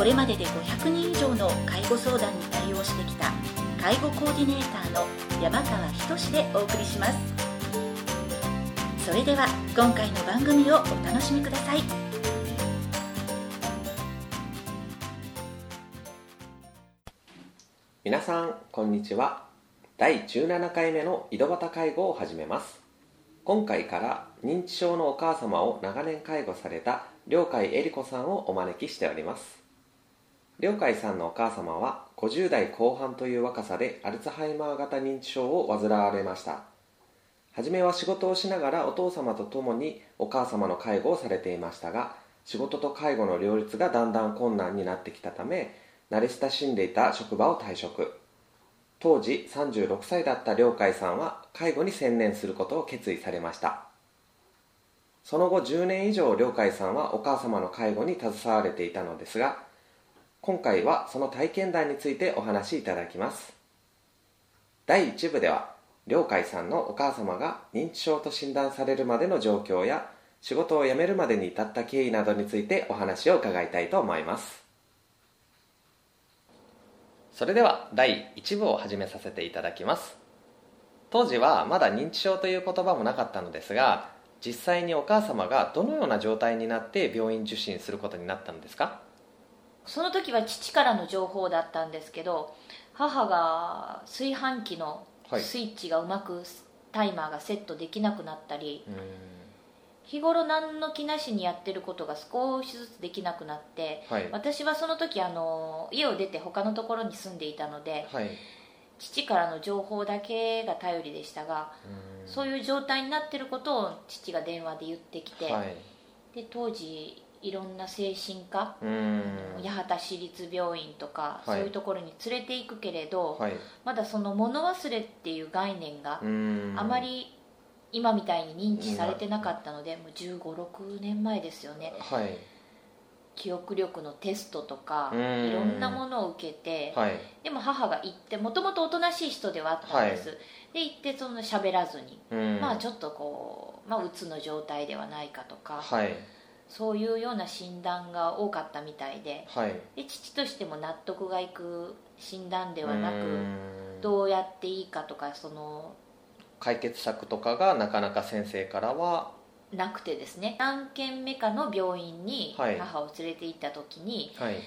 これまでで500人以上の介護相談に対応してきた介護コーディネーターの山川仁でお送りします。それでは今回の番組をお楽しみください。皆さんこんにちは。第17回目の井戸端介護を始めます。今回から認知症のお母様を長年介護された両海恵里子さんをお招きしております。両海さんのお母様は50代後半という若さでアルツハイマー型認知症を患われました。初めは仕事をしながらお父様と共にお母様の介護をされていましたが仕事と介護の両立がだんだん困難になってきたため慣れ親しんでいた職場を退職。当時36歳だった両海さんは介護に専念することを決意されました。その後10年以上両海さんはお母様の介護に携われていたのですが今回はその体験談についてお話しいただきます。第1部では両海さんのお母様が認知症と診断されるまでの状況や仕事を辞めるまでに至った経緯などについてお話を伺いたいと思います。それでは第1部を始めさせていただきます。当時はまだ認知症という言葉もなかったのですが実際にお母様がどのような状態になって病院受診することになったのですか？その時は父からの情報だったんですけど母が炊飯器のスイッチがうまくタイマーがセットできなくなったり、日頃何の気なしにやってることが少しずつできなくなって、はい。私はその時あの家を出て他のところに住んでいたので、はい。父からの情報だけが頼りでしたが、そういう状態になってることを父が電話で言ってきて、はい。で当時いろんな精神科八幡市立病院とか、はい。そういうところに連れて行くけれど、はい。まだその物忘れっていう概念があまり今みたいに認知されてなかったので、もう1 5 6年前ですよね。はい。記憶力のテストとかうん。いろんなものを受けてはい。でも母が行ってもともとおとなしい人ではあったんです、はで行ってその喋らずに、まあちょっとこう、まあ、うつの状態ではないかとか、はいそういうような診断が多かったみたいで。はい。で父としても納得がいく診断ではなくどうやっていいかとかその解決策とかがなかなか先生からはなくてですね。何軒目かの病院にはい。母を連れて行った時に、はい。あ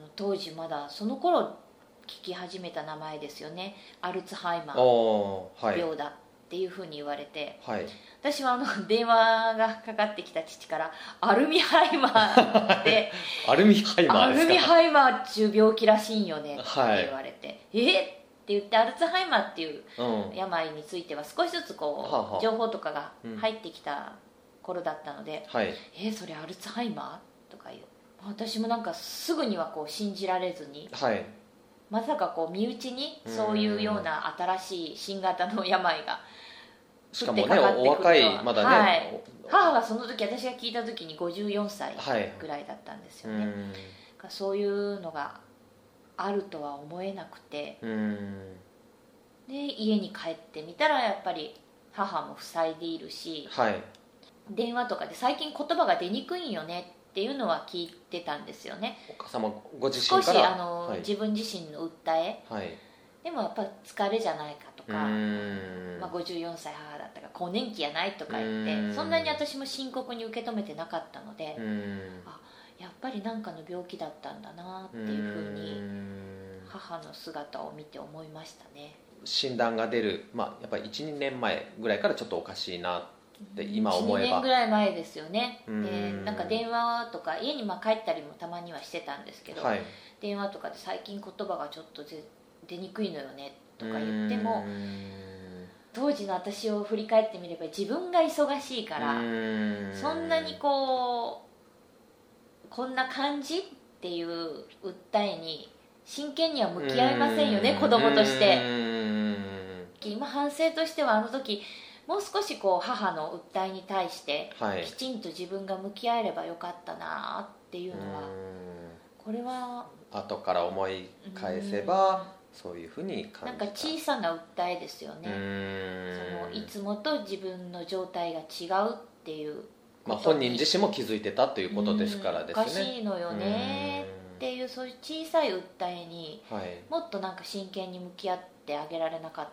の当時まだその頃聞き始めた名前ですよね。アルツハイマーおーはい。病だっていうふうに言われて、はい。私はあの 電話がかかってきた父からアルミハイマーってアルミハイマアルミハイマーっちゅう病気らしいんよねってはい。言われて、え？っって言ってアルツハイマーっていううん。病については少しずつこう、情報とかがうん。入ってきた頃だったのではい「えそれアルツハイマー?」とか言う。私もなんかすぐにはこう信じられずにはいまさかこう身内にそういうような新しい新型の病がしかもねお若いまだね、はい。母がその時私が聞いた時に54歳はい。ぐらいだったんですうよね、ん。そういうのがあるとは思えなくて。うん。で家に帰ってみたらやっぱり母も塞いでいるし。はい。電話とかで最近言葉が出にくいんよねっていうのは聞いてたんですよね。お母様ご自少し身から？あの、はい。自分自身の訴え。はい。でもやっぱ疲れじゃないかとうか、ん。まあ、54歳母だったから更年期やないとか言っうん。てそんなに私も深刻に受け止めてなかったのでうん。やっぱり何かの病気だったんだなっていうふうに母の姿を見て思いましたね。診断が出る、まあ、やっぱり12年前ぐらいからちょっとおかしいなって今思え12年ばぐらい前ですよね。うん。でなんか電話とか家にまあ帰ったりもたまにはしてたんですけど、はい。電話とかで最近言葉がちょっとぜ出にくいのよねとか言ってもうん。当時の私を振り返ってみれば自分が忙しいからうん。そんなにこうこんな感じっていう訴えに真剣には向き合いませんよね子供として。うん。今反省としてはあの時もう少しこう母の訴えに対してはい。きちんと自分が向き合えればよかったなっていうのはうん。これは後から思い返せばそういうふうに感なんか小さな訴えですようねそのいつもと自分の状態が違うっていうまあ、本人自身も気づいてたということですからですね。うん。おかしいのよねっていうそういう小さい訴えにもっとなんか真剣に向き合ってあげられなかっ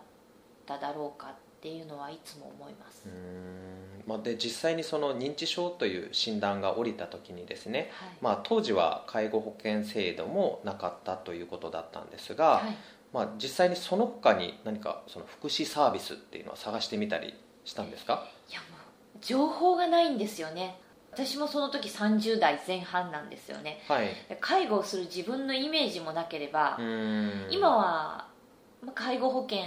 ただろうかっていうのはいつも思います、うーん。まあ、で実際にその認知症という診断が下りた時にですね、はい。まあ、当時は介護保険制度もなかったということだったんですが、はい。まあ、実際にその他に何かその福祉サービスっていうのは探してみたりしたんですか？いやもう情報がないんですよね。私もその時30代前半なんですよね。はい。介護をする自分のイメージもなければ今はまあ介護保険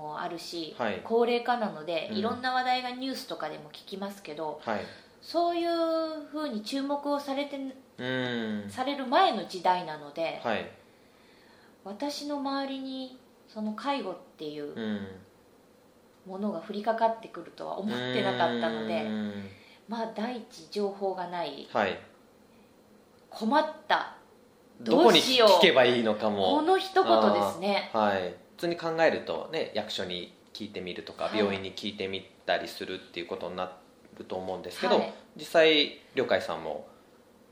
もあるし、はい。高齢化なので、うん。いろんな話題がニュースとかでも聞きますけどはい。そういうふうに注目をされてうーん。される前の時代なので、はい。私の周りにその介護っていううん。ものが降りかかってくるとは思ってなかったのうでまあ第一情報がないはい。困ったどこに聞けばいいのかこもの一言ですね。はい。普通に考えるとね役所に聞いてみるとか、はい。病院に聞いてみたりするっていうことになると思うんですけど、はい。実際良海さんも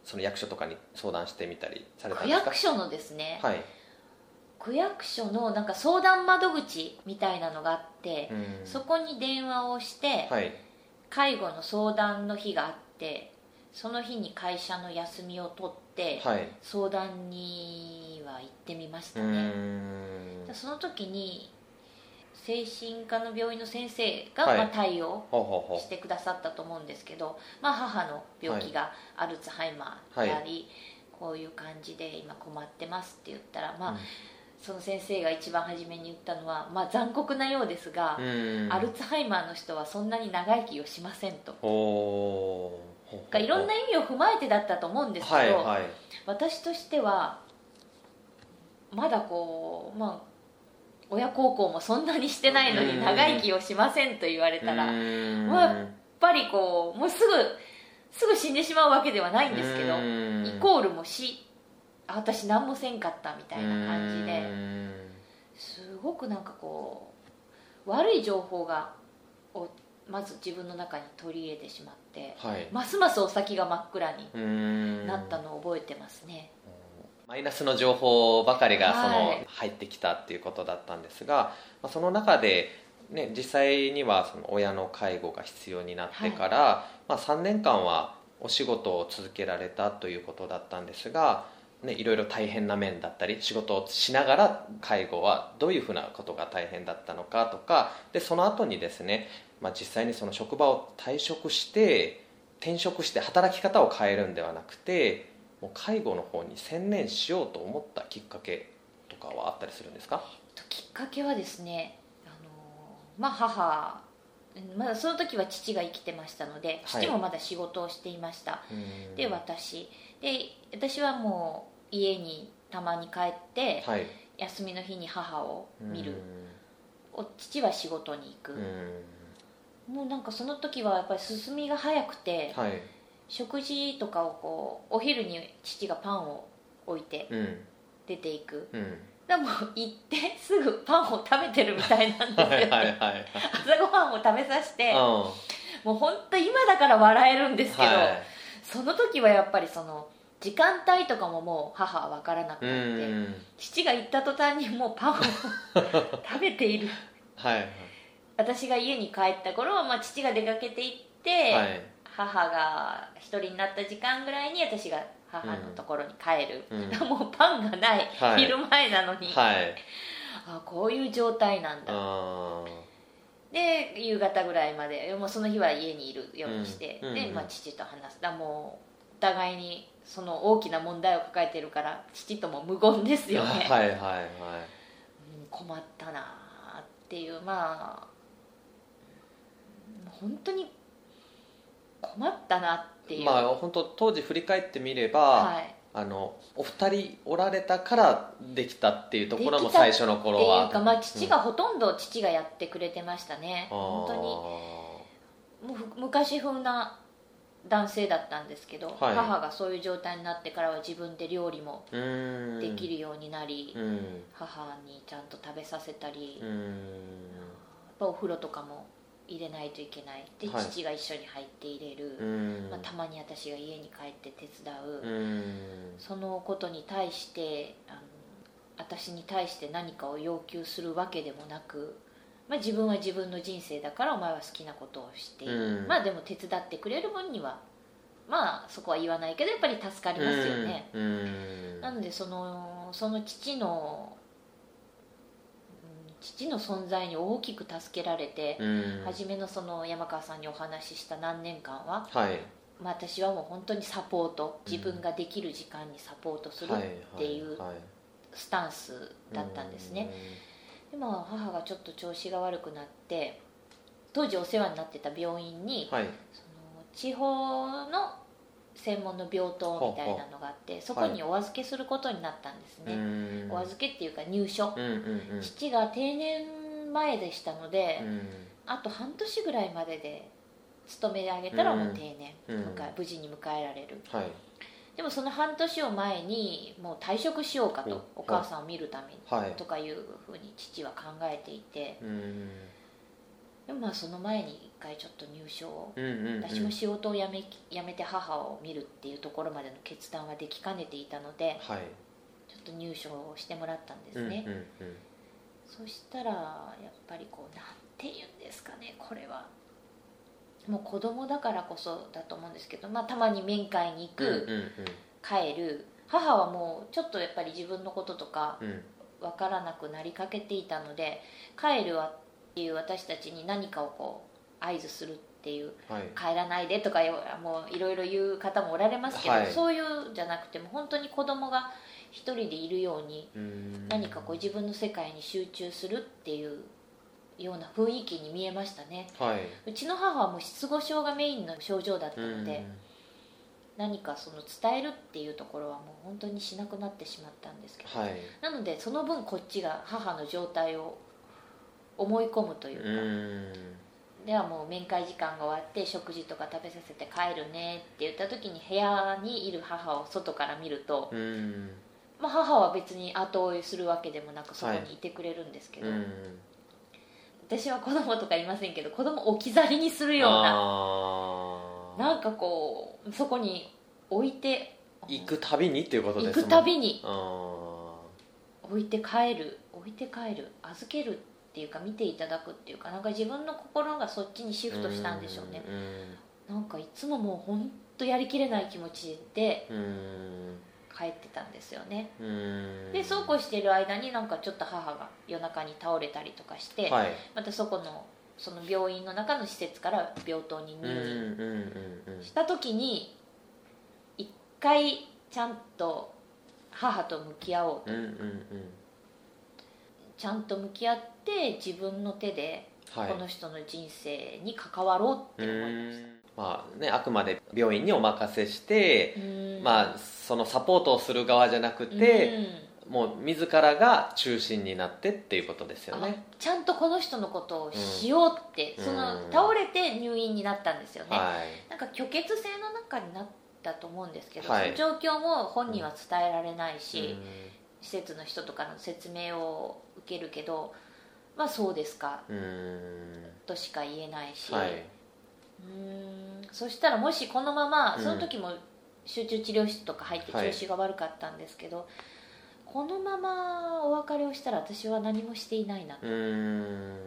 その役所とかに相談してみたりされたん区ですか？役所のですね、はい、区役所のなんか相談窓口みたいなのがあって、うん。そこに電話をして、はい。介護の相談の日があってその日に会社の休みを取って、はい。相談には行ってみましうたね、ん。その時に精神科の病院の先生が、はい。まあ、対応してくださったと思うんですけど、まあ、母の病気がアルツハイマーであり、こういう感じで今困ってますって言ったら、まあうん。その先生が一番初めに言ったのは、まあ、残酷なようですが、アルツハイマーの人はそんなに長生きをしませんと。いろんな意味を踏まえてだったと思うんですけど、私としてはまだこうまあ親孝行もそんなにしてないのに長生きをしませんと言われたらまあぱりこうもうすぐすぐ死んでしまうわけではないんですけどうん。イコールも死。あ私何もせんかったみたいな感じで。うんすごくなんかこう悪い情報がをまず自分の中に取り入れてしまってはい。ますますお先が真っ暗にうん。なったのを覚えてますね、マイナスの情報ばかりがその、はい。入ってきたっていうことだったんですが、まあ、その中で、ね、実際にはその親の介護が必要になってから、まあ、3年間はお仕事を続けられたということだったんですが、ね、いろいろ大変な面だったり仕事をしながら介護はどういうふうなことが大変だったのかとかでその後にですね、まあ、実際にその職場を退職して転職して働き方を変えるんではなくてもう介護の方に専念しようと思ったきっかけとかはあったりするんですか？きっかけはですねあのまあ母まだその時は父が生きてましたのではい。父もまだ仕事をしていました、うん。で私。で私はもう家にたまに帰って、はい。休みの日に母を見る、父は仕事に行く、もうなんかその時はやっぱり進みが早くて、はい食事とかをこうお昼に父がパンを置いてうん。出ていく。うん。でもう行ってすぐパンを食べてるみたいなんですよ、はいはいはい朝ごはんを食べさせてうん。もう本当今だから笑えるんですけど、はい。その時はやっぱりその時間帯とかももう母は分からなくうなって、ん。父が行った途端にもうパンを 食べている。はい。私が家に帰った頃は、まあ、父が出かけて行って、はい母が一人になった時間ぐらいに私が母のところに帰る、うん。もうパンがない、はい。昼前なのに、はい。あこういう状態なんだ、あで夕方ぐらいまでもうその日は家にいるようにして、うんうんでまあ、父と話す。だもうお互いにその大きな問題を抱えてるから父とも無言ですーよね、はいはいはい。うん困ったなあっていうまあうん本当に困ったなっていう、まあ本当当時振り返ってみれば、はい。ああのお二人おられたからできたっていうところも最初の頃はっていうか、まあ、父がほとんど父がやってくれてましたね、うん。本当に。もうふ昔風な男性だったんですけど、はい。母がそういう状態になってからは自分で料理もできるようになり、うん。母にちゃんと食べさせたり、うやっんぱお風呂とかも入れないといけない。で、はい父が一緒に入って入れる、うん。まあ、たまに私が家に帰って手伝う、うん。そのことに対してあの私に対して何かを要求するわけでもなく、まあ、自分は自分の人生だからお前は好きなことをしてまあでも手伝ってくれる分にはまあそこは言わないけどやっぱり助かりますよね、なのでそのその父のうん父の存在に大きく助けられて、うん。初めのその山川さんにお話しした何年間は、はい。まあ、私はもう本当にサポート自分ができる時間にサポートするはいっていうはい。スタンスだったんですね、でも母がちょっと調子が悪くなって当時お世話になってた病院に、はい。その地方の専門の病棟みたいなのがあってそこにお預けすることになったんですね、うん。お預けっていうか入所、うんうんうん。父が定年前でしたので、うん。あと半年ぐらいまでで勤め上げたらもう定年、うん。無事に迎えられる。はい。でもその半年を前にもう退職しようかとおお母さんを見るためにはい。とかいうふうに父は考えていてうんでもまあその前に一回ちょっと入所をうんうんうん。私も仕事を辞め辞めて母を見るっていうところまでの決断はできかねていたのではい。ちょっと入所をしてもらったんですね、うんうんうん。そしたらやっぱりこうなんて言うんですかねこれは。もう子供だからこそだと思うんですけど、まあ、たまに面会に行く、うんうん帰る。母はもうちょっとやっぱり自分のこととかうん。うん分からなくなりかけていたので帰るわっていう私たちに何かをこう合図するっていうはい。帰らないでとかもういろいろ言う方もおられますけど、はい。そういうんじゃなくても本当に子供が一人でいるようにうん。何かこう自分の世界に集中するっていうような雰囲気に見えましたね。はい。うちの母はもう失語症がメインの症状だったので、何かその伝えるっていうところはもう本当にしなくなってしまったんですけど、はい。なのでその分こっちが母の状態を思い込むといううか、ん。ではもう面会時間が終わって食事とか食べさせて帰るねって言った時に部屋にいる母を外から見ると、うん。まあ、母は別に後追いするわけでもなくそこにいてくれるんですけど、うん。私は子供とかいませんけど子供置き去りにするようななんかこうそこに置いて行くたびにっていうことですもん行くたびに。あ置いて帰る置いて帰る預けるっていうか見ていただくっていうかなんか自分の心がそっちにシーフトしたんでしょうね。うんなんかいつももう本当やりきれない気持ちでうん帰ってたんですよね。うん。でそうこうしてる間になんかちょっと母が夜中に倒れたりとかして、はい。またそこのその病院の中の施設から病棟にうん入院した時に一回ちゃんと母と向き合おうとちゃんと向き合って自分の手ではい。この人の人生に関わろうって思いましまあねあくまで病院にお任せしてまあそのサポートをする側じゃなくて、もう自らが中心になってっていうことですようんね。あちゃんとこの人のことをしようって、うん。そのうん倒れて入院になったんですよね、はい。なんか虚血性の中になったと思うんですけど、はい。その状況も本人は伝えられないし、うん施設の人とかの説明を受けるけどまあそうですか。うん。としか言えないし、はい。うーん。そしたらもしこのままうん。その時も集中治療室とか入ってはい。調子が悪かったんですけど、このままお別れをしたら私は何もしていないなと。うん。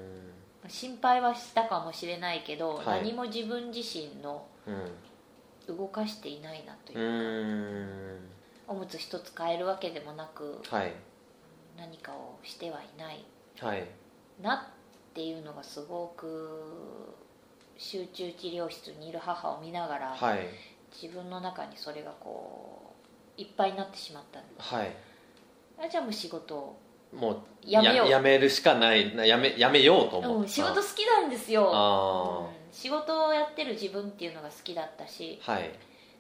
心配はしたかもしれないけど、はい。何も自分自身のうん。動かしていないなといううか、んおむつ一つ変えるわけでもなくはい。何かをしてはいない。はい。なっていうのがすごく集中治療室にいる母を見ながら、はい。自分の中にそれがこういっぱいになってしまったんではい。あじゃあもう仕事を、もうやめよう。やめるしかない。なやめやめようと思った、うん、仕事好きなんですよ、あうん。仕事をやってる自分っていうのが好きだったし。あはい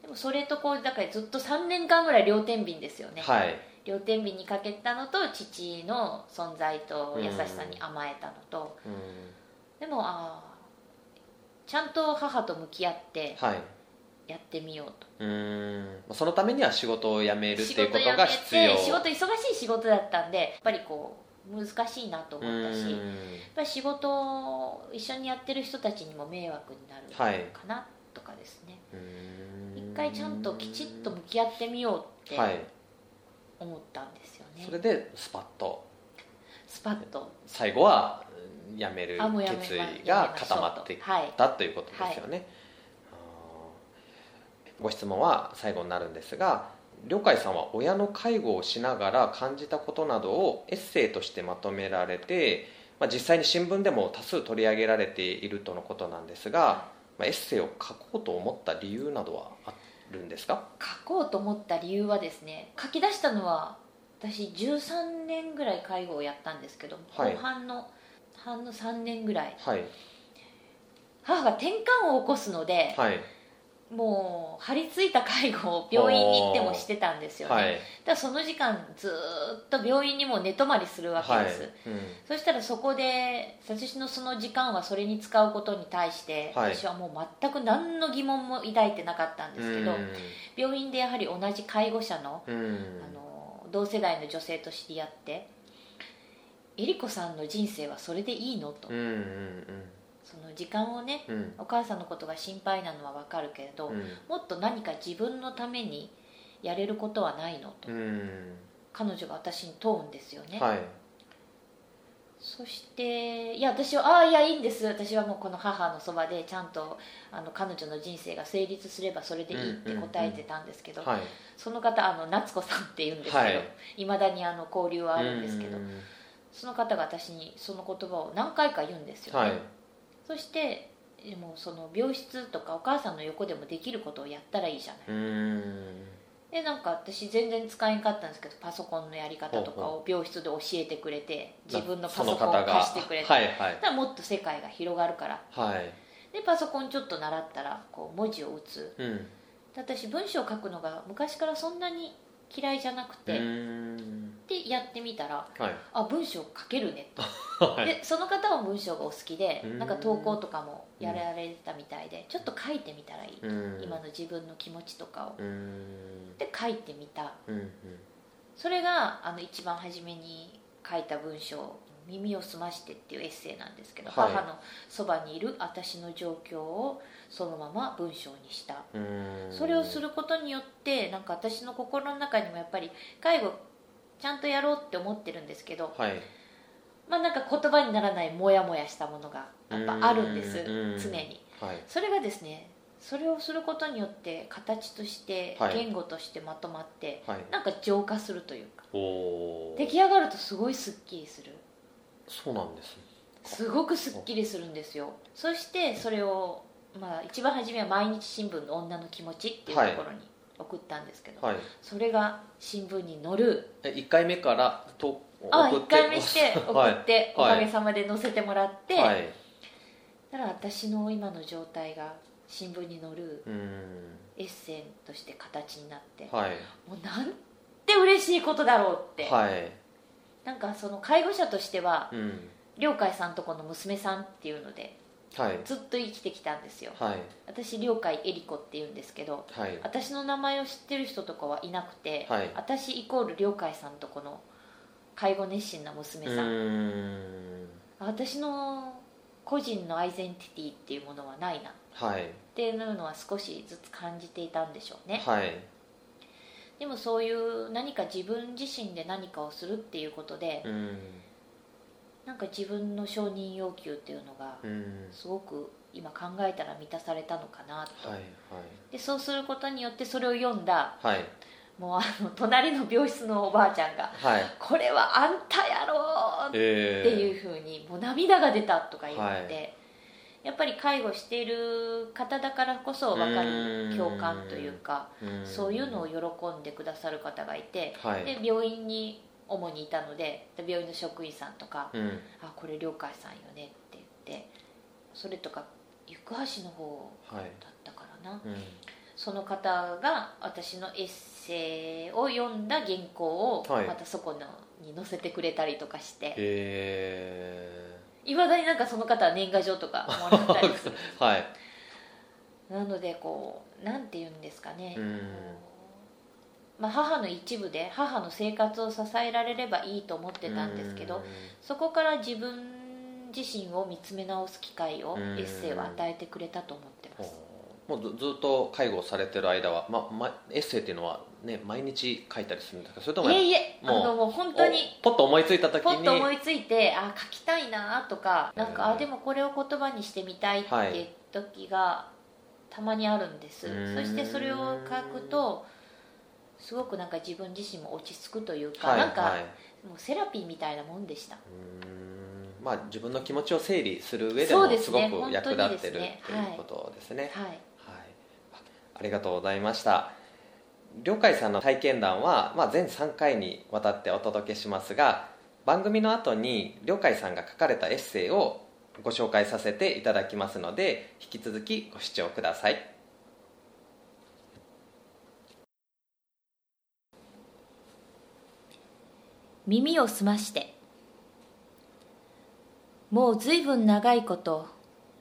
でもそれとこうだからずっと3年間ぐらい両天秤ですよね、はい。両天秤にかけたのと父の存在と優しさに甘えたのと、うん。でもああちゃんと母と向き合ってはい。やってみようと。うーんそのためには仕事を辞めるっていうこと仕事辞めが必要て仕事忙しい仕事だったんでやっぱりこう難しいなと思ったしやっぱり仕事を一緒にやってる人たちにも迷惑になるはい。かなとかですね、うーん。一回ちゃんときちっと向き合ってみようってはい。思ったんですよね、それでスパッと。スパッと。最後はうん辞める。決意が固まっていたということですよね、あー。ご質問は最後になるんですが良海さんは親の介護をしながら感じたことなどをエッセイとしてまとめられて、まあ、実際に新聞でも多数取り上げられているとのことなんですが、まあ、エッセイを書こうと思った理由などはあるんですか？書こうと思った理由はですね書き出したのは私13年ぐらい介護をやったんですけど、はい。後半の半の3年ぐらい。はい。母が転換を起こすので、はいもう張り付いた介護を病院に行ってもしてたんですよね、はい。だからその時間ずーっと病院にも寝泊まりするわけはい。です、うん。そしたらそこで私のその時間はそれに使うことに対して、はい。私はもう全く何の疑問も抱いてなかったんですけど、病院でやはり同じ介護者のうん。うんあの同世代の女性と知り合ってえりこさんの人生はそれでいいの？と、うんうんその時間をねうん。うんお母さんのことが心配なのは分かるけれど、うん。もっと何か自分のためにやれることはないの？と、うん。彼女が私に問うんですよね、はい。そしていや私は「ああいやいいんです。私はもうこの母のそばでちゃんとあの彼女の人生が成立すればそれでいい」って答えてたんですけど、はい。その方あの夏子さんっていうんですけど、はい。いまだにあの交流はあるんですけど、うん。その方が私にその言葉を何回か言うんですよね、はいそしてでもその病室とかお母さんの横でもできることをやったらいいじゃない。うん。でなんか私全然使えんかったんですけどパソコンのやり方とかを病室で教えてくれて自分のパソコンを貸してくれて、はいはい。もっと世界が広がるから。はい。でパソコンちょっと習ったらこう文字を打つ。うん。で私文章を書くのが昔からそんなに嫌いじゃなくて、うん。でやってみたらはい。あ文章書けるね。と、はい。でその方は文章がお好きでうん。なんか投稿とかもやられてたみたいでちょっと書いてみたらいい、うん。今の自分の気持ちとかを。うん。で書いてみた。うん。それがあの一番初めに書いた文章「耳を澄まして」っていうエッセイなんですけど、はい。母のそばにいる私の状況をそのまま文章にした。うん。それをすることによってなんか私の心の中にもやっぱり介護ちゃんとやろうって思ってるんですけどはい。まあなんか言葉にならないモヤモヤしたものがやっぱあるんですうん。常に。はい。それがですねそれをすることによって形としてはい。言語としてまとまって、はい。なんか浄化するというか。出来上がるとすごいスッキリするそうなんです。すごくスッキリするんですよ。そしてそれを、まあ、一番初めは毎日新聞の女の気持ちっていうところに送ったんですけど、はい。それが新聞に載る。え一回目からとあ1送って回目して送 はい。って、おはい。かげさまで載せてもらって、はい。だから私の今の状態が新聞に載るうん。エッセイとして形になって、はい。もうなんて嬉しいことだろうって、はいなんかその介護者としてはうん。良海さんとこの娘さんっていうのではい。ずっと生きてきたんですよ。はい。私良海恵里子っていうんですけどはい。私の名前を知ってる人とかはいなくて、はい。私イコール良海さんとこの介護熱心な娘うさん、ん。私の個人のアイデンティティっていうものはないな。っはい。ていうのは少しずつ感じていたんでしょうね。はいでもそういう何か自分自身で何かをするっていうことでうん。なんか自分の承認要求っていうのがうん。すごく今考えたら満たされたのかなと、はいでそうすることによってそれを読んだはい。はいもうあの隣の病室のおばあちゃんがはい「これはあんたやろ!」ってえーいうふうにもう涙が出たとか言って、はいやっぱり介護している方だからこそ分かる共感というかうん。そういうのを喜んでくださる方がいて、はい。で病院に主にいたのでで病院の職員さんとかうん「あこれ良海さんよね」って言ってそれとか行橋の方はいだったからな。うん。その方が私のエッセイを読んだ原稿をはい。またそこのに載せてくれたりとかして、へえいまだになんかその方は年賀状とか もらったりするはい。なのでこうなんて言うんですかね、うん。まあ、母の一部で母の生活を支えられればいいと思ってたんですけどそこから自分自身を見つめ直す機会をうん。エッセイは与えてくれたと思ってます。もうずずっと介護をされてる間は、まま、エッセイっていうのは、ね、毎日書いたりするんですかそれともいえいえあもうのもう本当におポッと思いついた時に。ポッと思いついてあ書きたいなとかなんかうんあでもこれを言葉にしてみたいってい。う時がたまにあるんです、うん。そしてそれを書くとすごくなんか自分自身も落ち着くというか、はいなんか、はい。もうセラピーみたいなもんでした。まあ、自分の気持ちを整理する上でもすごく役立ってる本当にですね。とい。うことですね。はい。はい、あありがとうございました。りょうかいさんの体験談は、まあ、全3回にわたってお届けしますが番組の後にりょうかいさんが書かれたエッセイをご紹介させていただきますので引き続きご視聴ください。耳を澄まして。もうずいぶん長いこと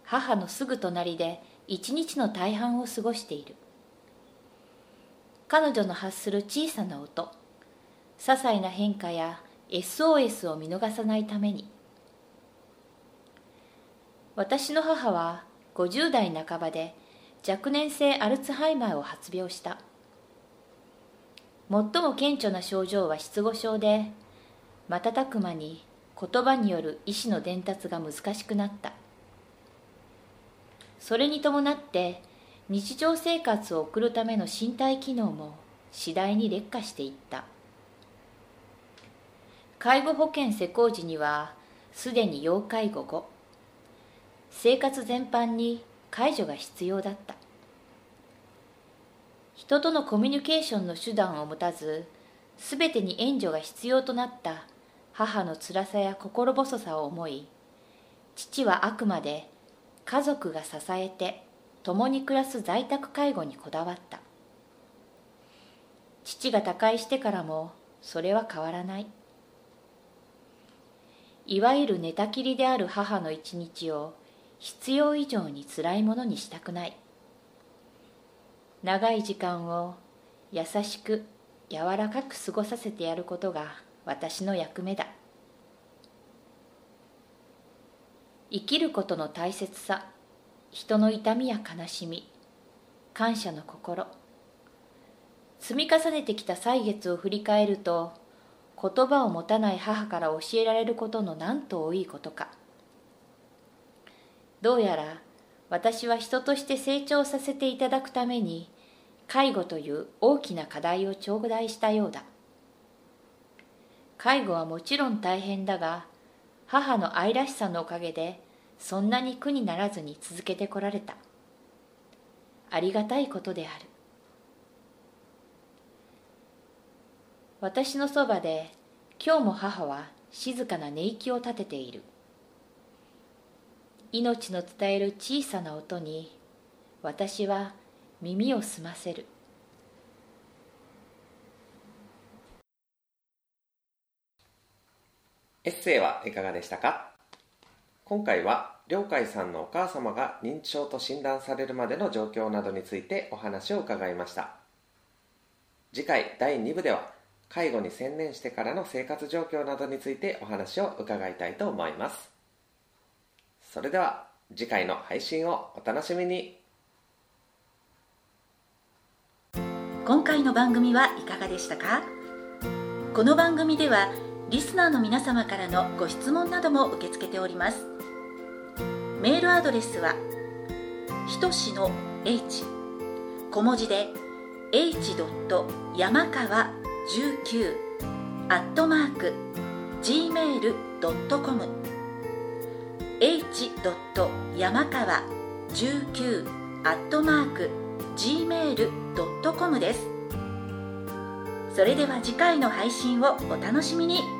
母のすぐ隣で一日の大半を過ごしている。彼女の発する小さな音。些細な変化や SOS を見逃さないために。私の母は50代半ばで若年性アルツハイマーを発病した。最も顕著な症状は失語症で瞬く間に言葉による意思の伝達が難しくなった。それに伴って日常生活を送るための身体機能も次第に劣化していった。介護保険施行時にはすでに要介護後生活全般に介助が必要だった。人とのコミュニケーションの手段を持たず全てに援助が必要となった母の辛さや心細さを思い父はあくまで家族が支えて共に暮らす在宅介護にこだわった。父が他界してからもそれは変わらない。いわゆる寝たきりである母の一日を必要以上に辛いものにしたくない。長い時間を優しく柔らかく過ごさせてやることが私の役目だ。生きることの大切さ。人の痛みや悲しみ感謝の心。積み重ねてきた歳月を振り返ると言葉を持たない母から教えられることのなんと多いことか。どうやら私は人として成長させていただくために介護という大きな課題を頂戴したようだ。介護はもちろん大変だが母の愛らしさのおかげでそんなに苦にならずに続けてこられた。ありがたいことである。私のそばで今日も母は静かな寝息を立てている。命の伝える小さな音に私は耳を澄ませる。エッセイはいかがでしたか？今回は良海さんのお母様が認知症と診断されるまでの状況などについてお話を伺いました。次回第2部では介護に専念してからの生活状況などについてお話を伺いたいと思います。それでは次回の配信をお楽しみに。今回の番組はいかがでしたか？この番組ではリスナーの皆様からのご質問なども受け付けております。メールアドレスはひとしの h 小文字で h. 山川19アットマーク gmail.com h. 山川19アットマーク gmail.com ですそれでは次回の配信をお楽しみに